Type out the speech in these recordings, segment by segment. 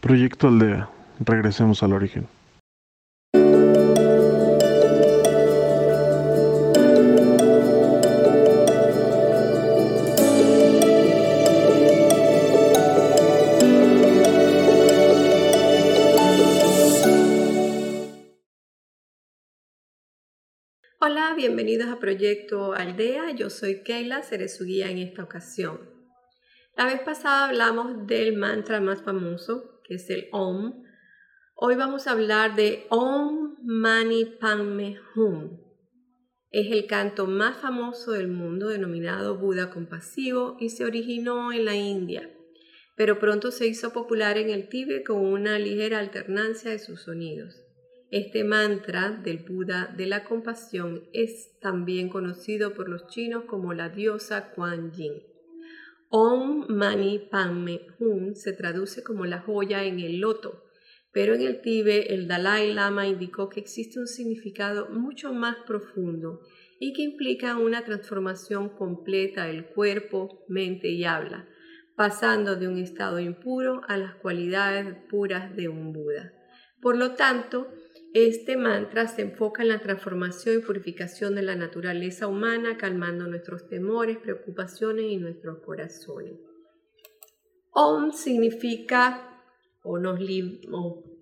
Proyecto Aldea. Regresemos al origen. Hola, bienvenidos a Proyecto Aldea. Yo soy Keila, seré su guía en esta ocasión. La vez pasada hablamos del mantra más famoso, que es el Om. Hoy vamos a hablar de Om Mani Padme Hum. Es el canto más famoso del mundo denominado Buda compasivo y se originó en la India, pero pronto se hizo popular en el Tíbet con una ligera alternancia de sus sonidos. Este mantra del Buda de la compasión es también conocido por los chinos como la diosa Kuan Yin. Om Mani Padme Hum se traduce como la joya en el loto, pero en el Tíbet el Dalai Lama indicó que existe un significado mucho más profundo y que implica una transformación completa del cuerpo, mente y habla, pasando de un estado impuro a las cualidades puras de un Buda. Por lo tanto, este mantra se enfoca en la transformación y purificación de la naturaleza humana, calmando nuestros temores, preocupaciones y nuestros corazones. Om significa o, nos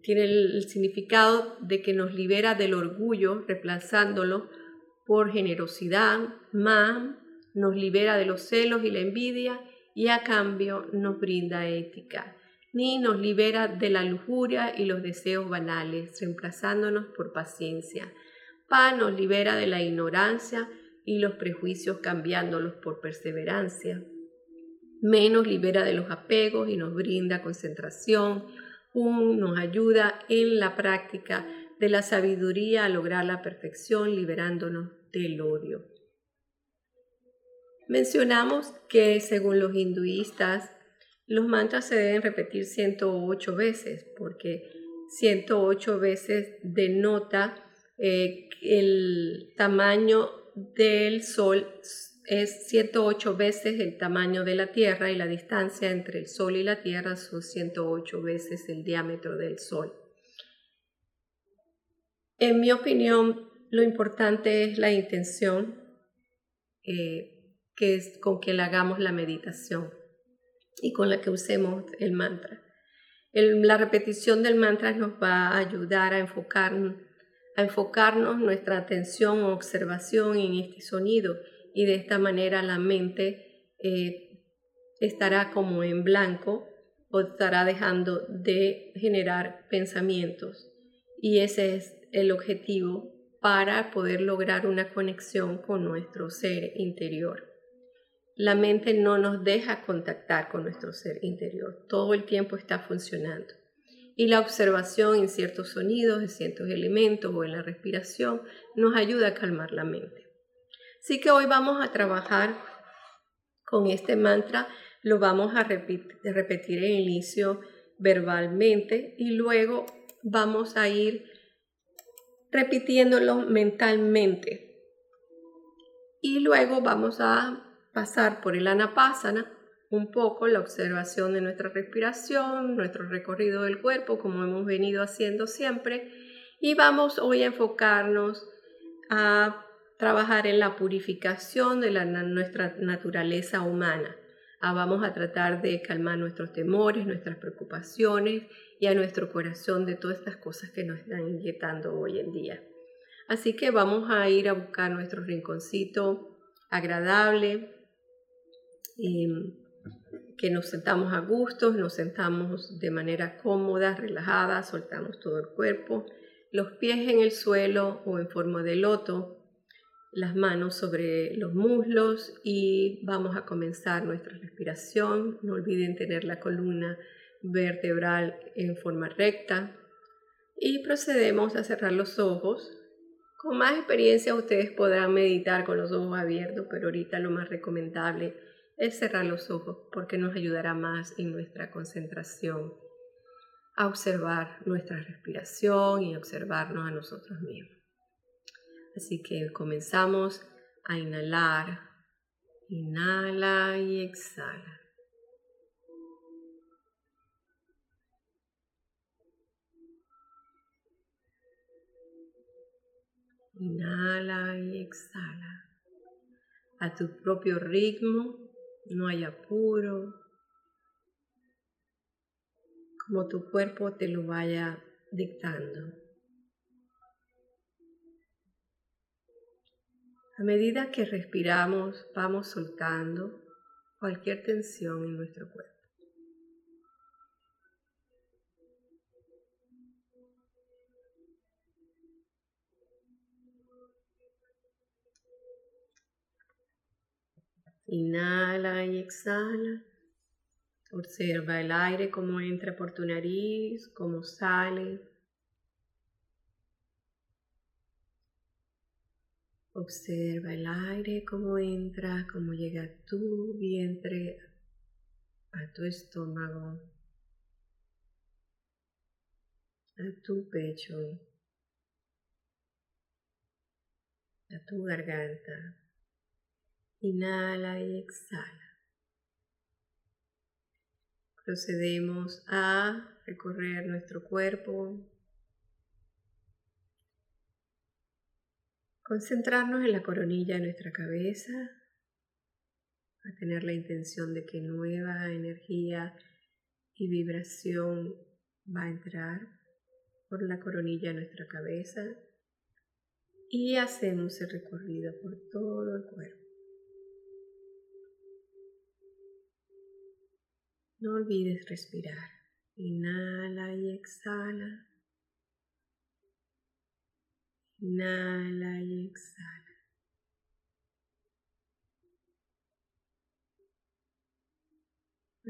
tiene el significado de que nos libera del orgullo, reemplazándolo por generosidad. Ma nos libera de los celos y la envidia y a cambio nos brinda ética ni nos libera de la lujuria y los deseos banales, reemplazándonos por paciencia. Pa nos libera de la ignorancia y los prejuicios, cambiándolos por perseverancia. Me nos libera de los apegos y nos brinda concentración. Un nos ayuda en la práctica de la sabiduría a lograr la perfección, liberándonos del odio. Mencionamos que según los hinduistas, los mantras se deben repetir 108 veces porque 108 veces denota eh, el tamaño del Sol es 108 veces el tamaño de la Tierra y la distancia entre el Sol y la Tierra son 108 veces el diámetro del Sol. En mi opinión, lo importante es la intención eh, que es con que le hagamos la meditación y con la que usemos el mantra. la repetición del mantra nos va a ayudar a, enfocar, a enfocarnos nuestra atención o observación en este sonido y de esta manera la mente eh, estará como en blanco o estará dejando de generar pensamientos. Y ese es el objetivo para poder lograr una conexión con nuestro ser interior la mente no nos deja contactar con nuestro ser interior. Todo el tiempo está funcionando. Y la observación en ciertos sonidos, en ciertos elementos o en la respiración nos ayuda a calmar la mente. Así que hoy vamos a trabajar con este mantra. Lo vamos a repetir en inicio verbalmente y luego vamos a ir repitiéndolo mentalmente. Y luego vamos a pasar por el anapasana un poco la observación de nuestra respiración, nuestro recorrido del cuerpo, como hemos venido haciendo siempre, y vamos hoy a enfocarnos a trabajar en la purificación de nuestra naturaleza humana. Ah, vamos a tratar de calmar nuestros temores, nuestras preocupaciones y a nuestro corazón de todas estas cosas que nos están inquietando hoy en día. Así que vamos a ir a buscar nuestro rinconcito agradable, Em, que nos sentamos a gusto, nos sentamos de manera cómoda, relajada, soltamos todo el cuerpo, los pies en el suelo o en forma de loto, las manos sobre los muslos y vamos a comenzar nuestra respiración. No olviden tener la columna vertebral en forma recta y procedemos a cerrar los ojos. Con más experiencia ustedes podrán meditar con los ojos abiertos, pero ahorita lo más recomendable es es cerrar los ojos porque nos ayudará más en nuestra concentración a observar nuestra respiración y observarnos a nosotros mismos. Así que comenzamos a inhalar, inhala y exhala. Inhala y exhala a tu propio ritmo no hay apuro. Como tu cuerpo te lo vaya dictando. A medida que respiramos, vamos soltando cualquier tensión en nuestro cuerpo. Inhala y exhala. Observa el aire como entra por tu nariz, como sale. Observa el aire como entra, como llega a tu vientre, a tu estómago, a tu pecho, a tu garganta. Inhala y exhala. Procedemos a recorrer nuestro cuerpo. Concentrarnos en la coronilla de nuestra cabeza. A tener la intención de que nueva energía y vibración va a entrar por la coronilla de nuestra cabeza y hacemos el recorrido por todo el cuerpo. No olvides respirar. Inhala y exhala. Inhala y exhala.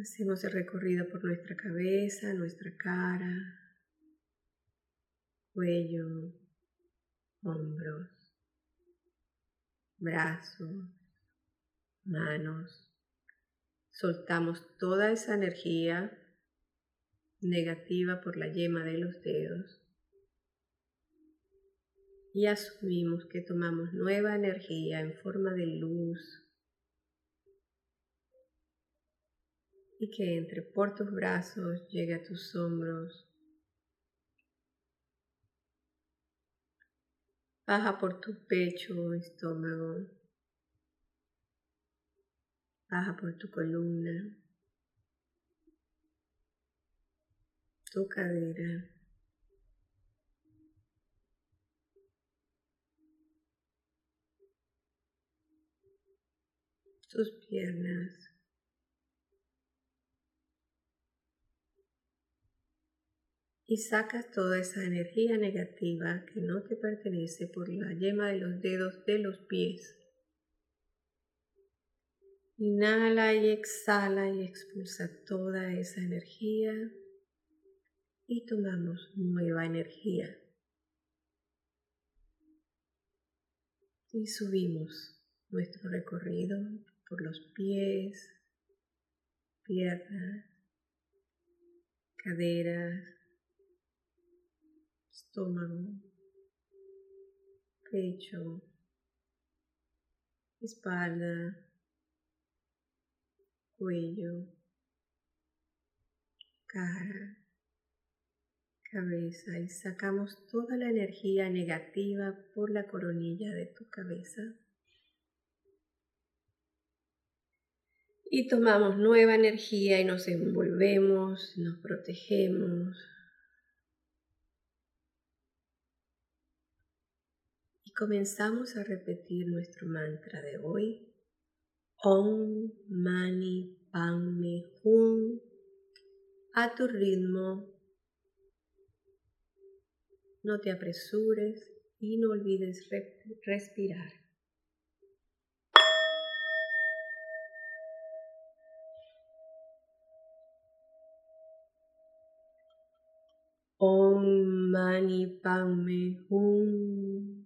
Hacemos el recorrido por nuestra cabeza, nuestra cara, cuello, hombros, brazos, manos, Soltamos toda esa energía negativa por la yema de los dedos y asumimos que tomamos nueva energía en forma de luz y que entre por tus brazos llegue a tus hombros, baja por tu pecho, estómago, Baja por tu columna, tu cadera. tus piernas. Y sacas toda esa energía negativa que no te pertenece por la yema de los dedos de los pies. Inhala y exhala y expulsa toda esa energía y tomamos nueva energía. Y subimos nuestro recorrido por los pies, piernas, caderas, estómago, pecho, espalda, cuello, cara, cabeza y sacamos toda la energía negativa por la coronilla de tu cabeza. Y tomamos nueva energía y nos envolvemos, nos protegemos. Y comenzamos a repetir nuestro mantra de hoy. Om Mani Padme Hum a tu ritmo. No te apresures y no olvides respirar. Om Mani Padme Hum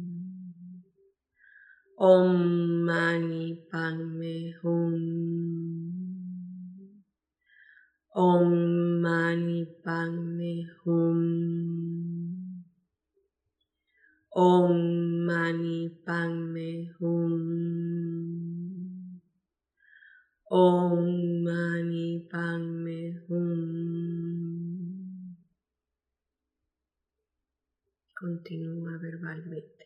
Om Mani Padme Hum. Om Mani Padme Hum. Om Mani Padme Hum. Om Mani Padme Hum. Continúa verbalmente.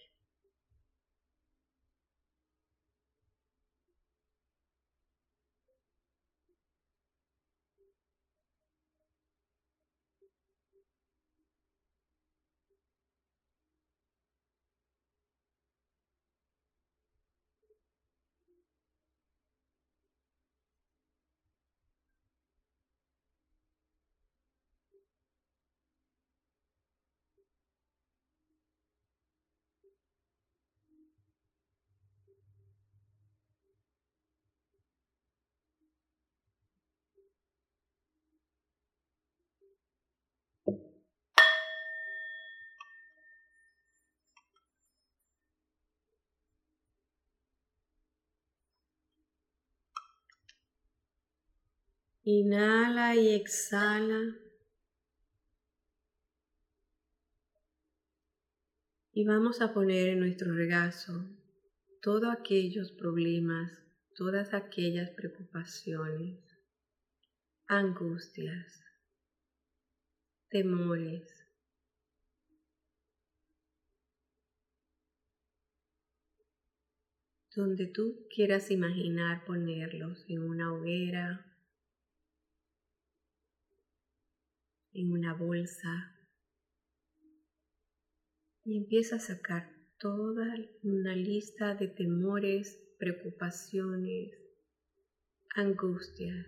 Inhala y exhala. Y vamos a poner en nuestro regazo todos aquellos problemas, todas aquellas preocupaciones, angustias, temores. Donde tú quieras imaginar ponerlos en una hoguera, en una bolsa y empieza a sacar toda una lista de temores, preocupaciones, angustias.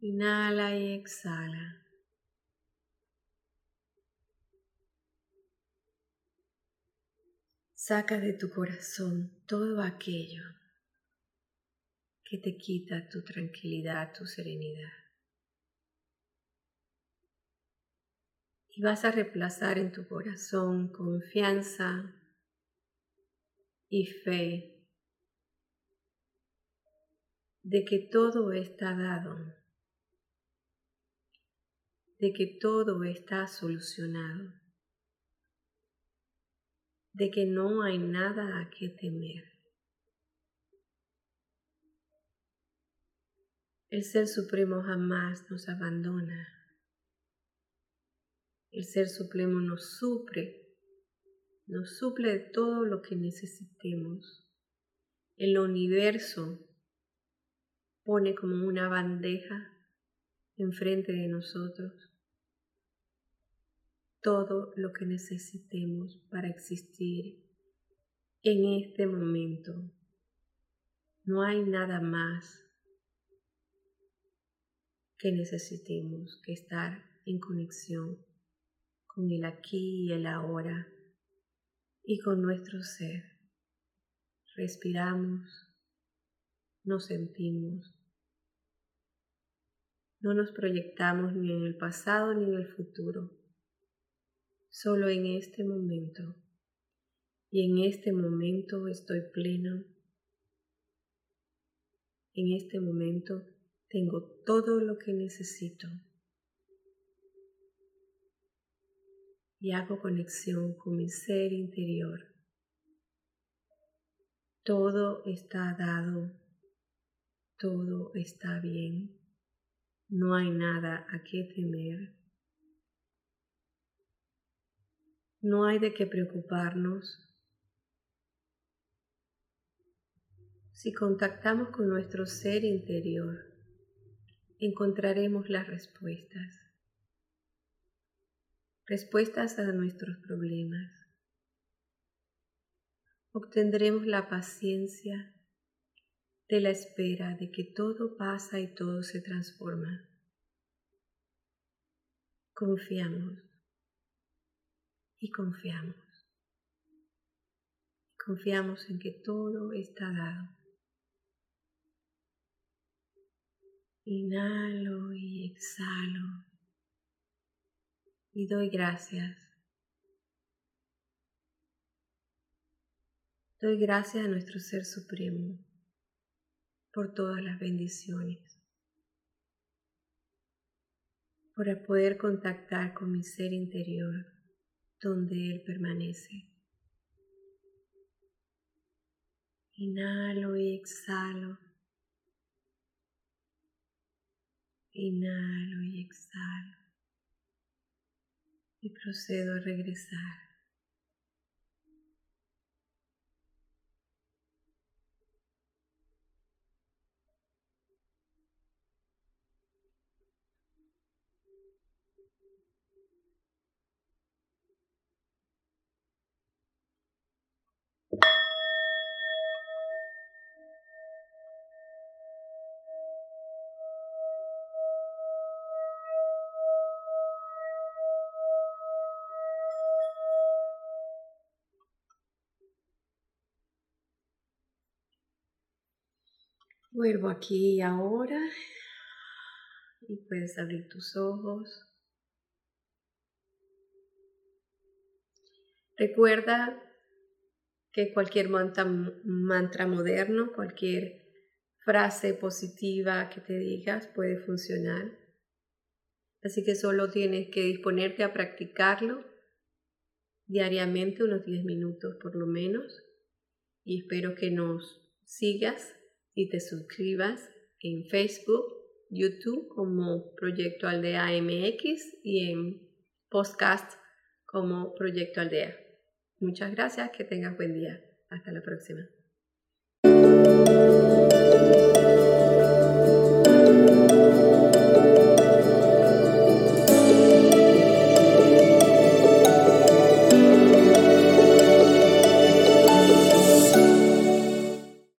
Inhala y exhala. Saca de tu corazón todo aquello que te quita tu tranquilidad, tu serenidad. Y vas a reemplazar en tu corazón confianza y fe de que todo está dado, de que todo está solucionado, de que no hay nada a qué temer. El Ser Supremo jamás nos abandona. El Ser Supremo nos suple, nos suple de todo lo que necesitemos. El universo pone como una bandeja enfrente de nosotros todo lo que necesitemos para existir en este momento. No hay nada más que necesitemos que estar en conexión con el aquí y el ahora y con nuestro ser. Respiramos, nos sentimos, no nos proyectamos ni en el pasado ni en el futuro, solo en este momento. Y en este momento estoy pleno. En este momento tengo todo lo que necesito. Y hago conexión con mi ser interior. Todo está dado, todo está bien, no hay nada a qué temer, no hay de qué preocuparnos. Si contactamos con nuestro ser interior, encontraremos las respuestas respuestas a nuestros problemas. Obtendremos la paciencia de la espera de que todo pasa y todo se transforma. Confiamos y confiamos. Confiamos en que todo está dado. Inhalo y exhalo y doy gracias. Doy gracias a nuestro Ser Supremo por todas las bendiciones, por poder contactar con mi ser interior donde Él permanece. Inhalo y exhalo. Inhalo y exhalo. Y procedo a regresar. Vuelvo aquí y ahora y puedes abrir tus ojos. Recuerda que cualquier mantra, moderno, cualquier frase positiva que te digas puede funcionar. Así que solo tienes que disponerte a practicarlo diariamente, unos 10 minutos por lo menos. Y espero que nos sigas y te suscribas en Facebook, YouTube como Proyecto Aldea MX y en podcast como Proyecto Aldea. Muchas gracias, que tengas buen día. Hasta la próxima.